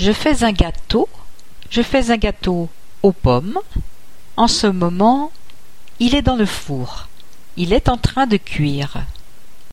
Je fais un gâteau. Je fais un gâteau aux pommes. En ce moment, il est dans le four. Il est en train de cuire.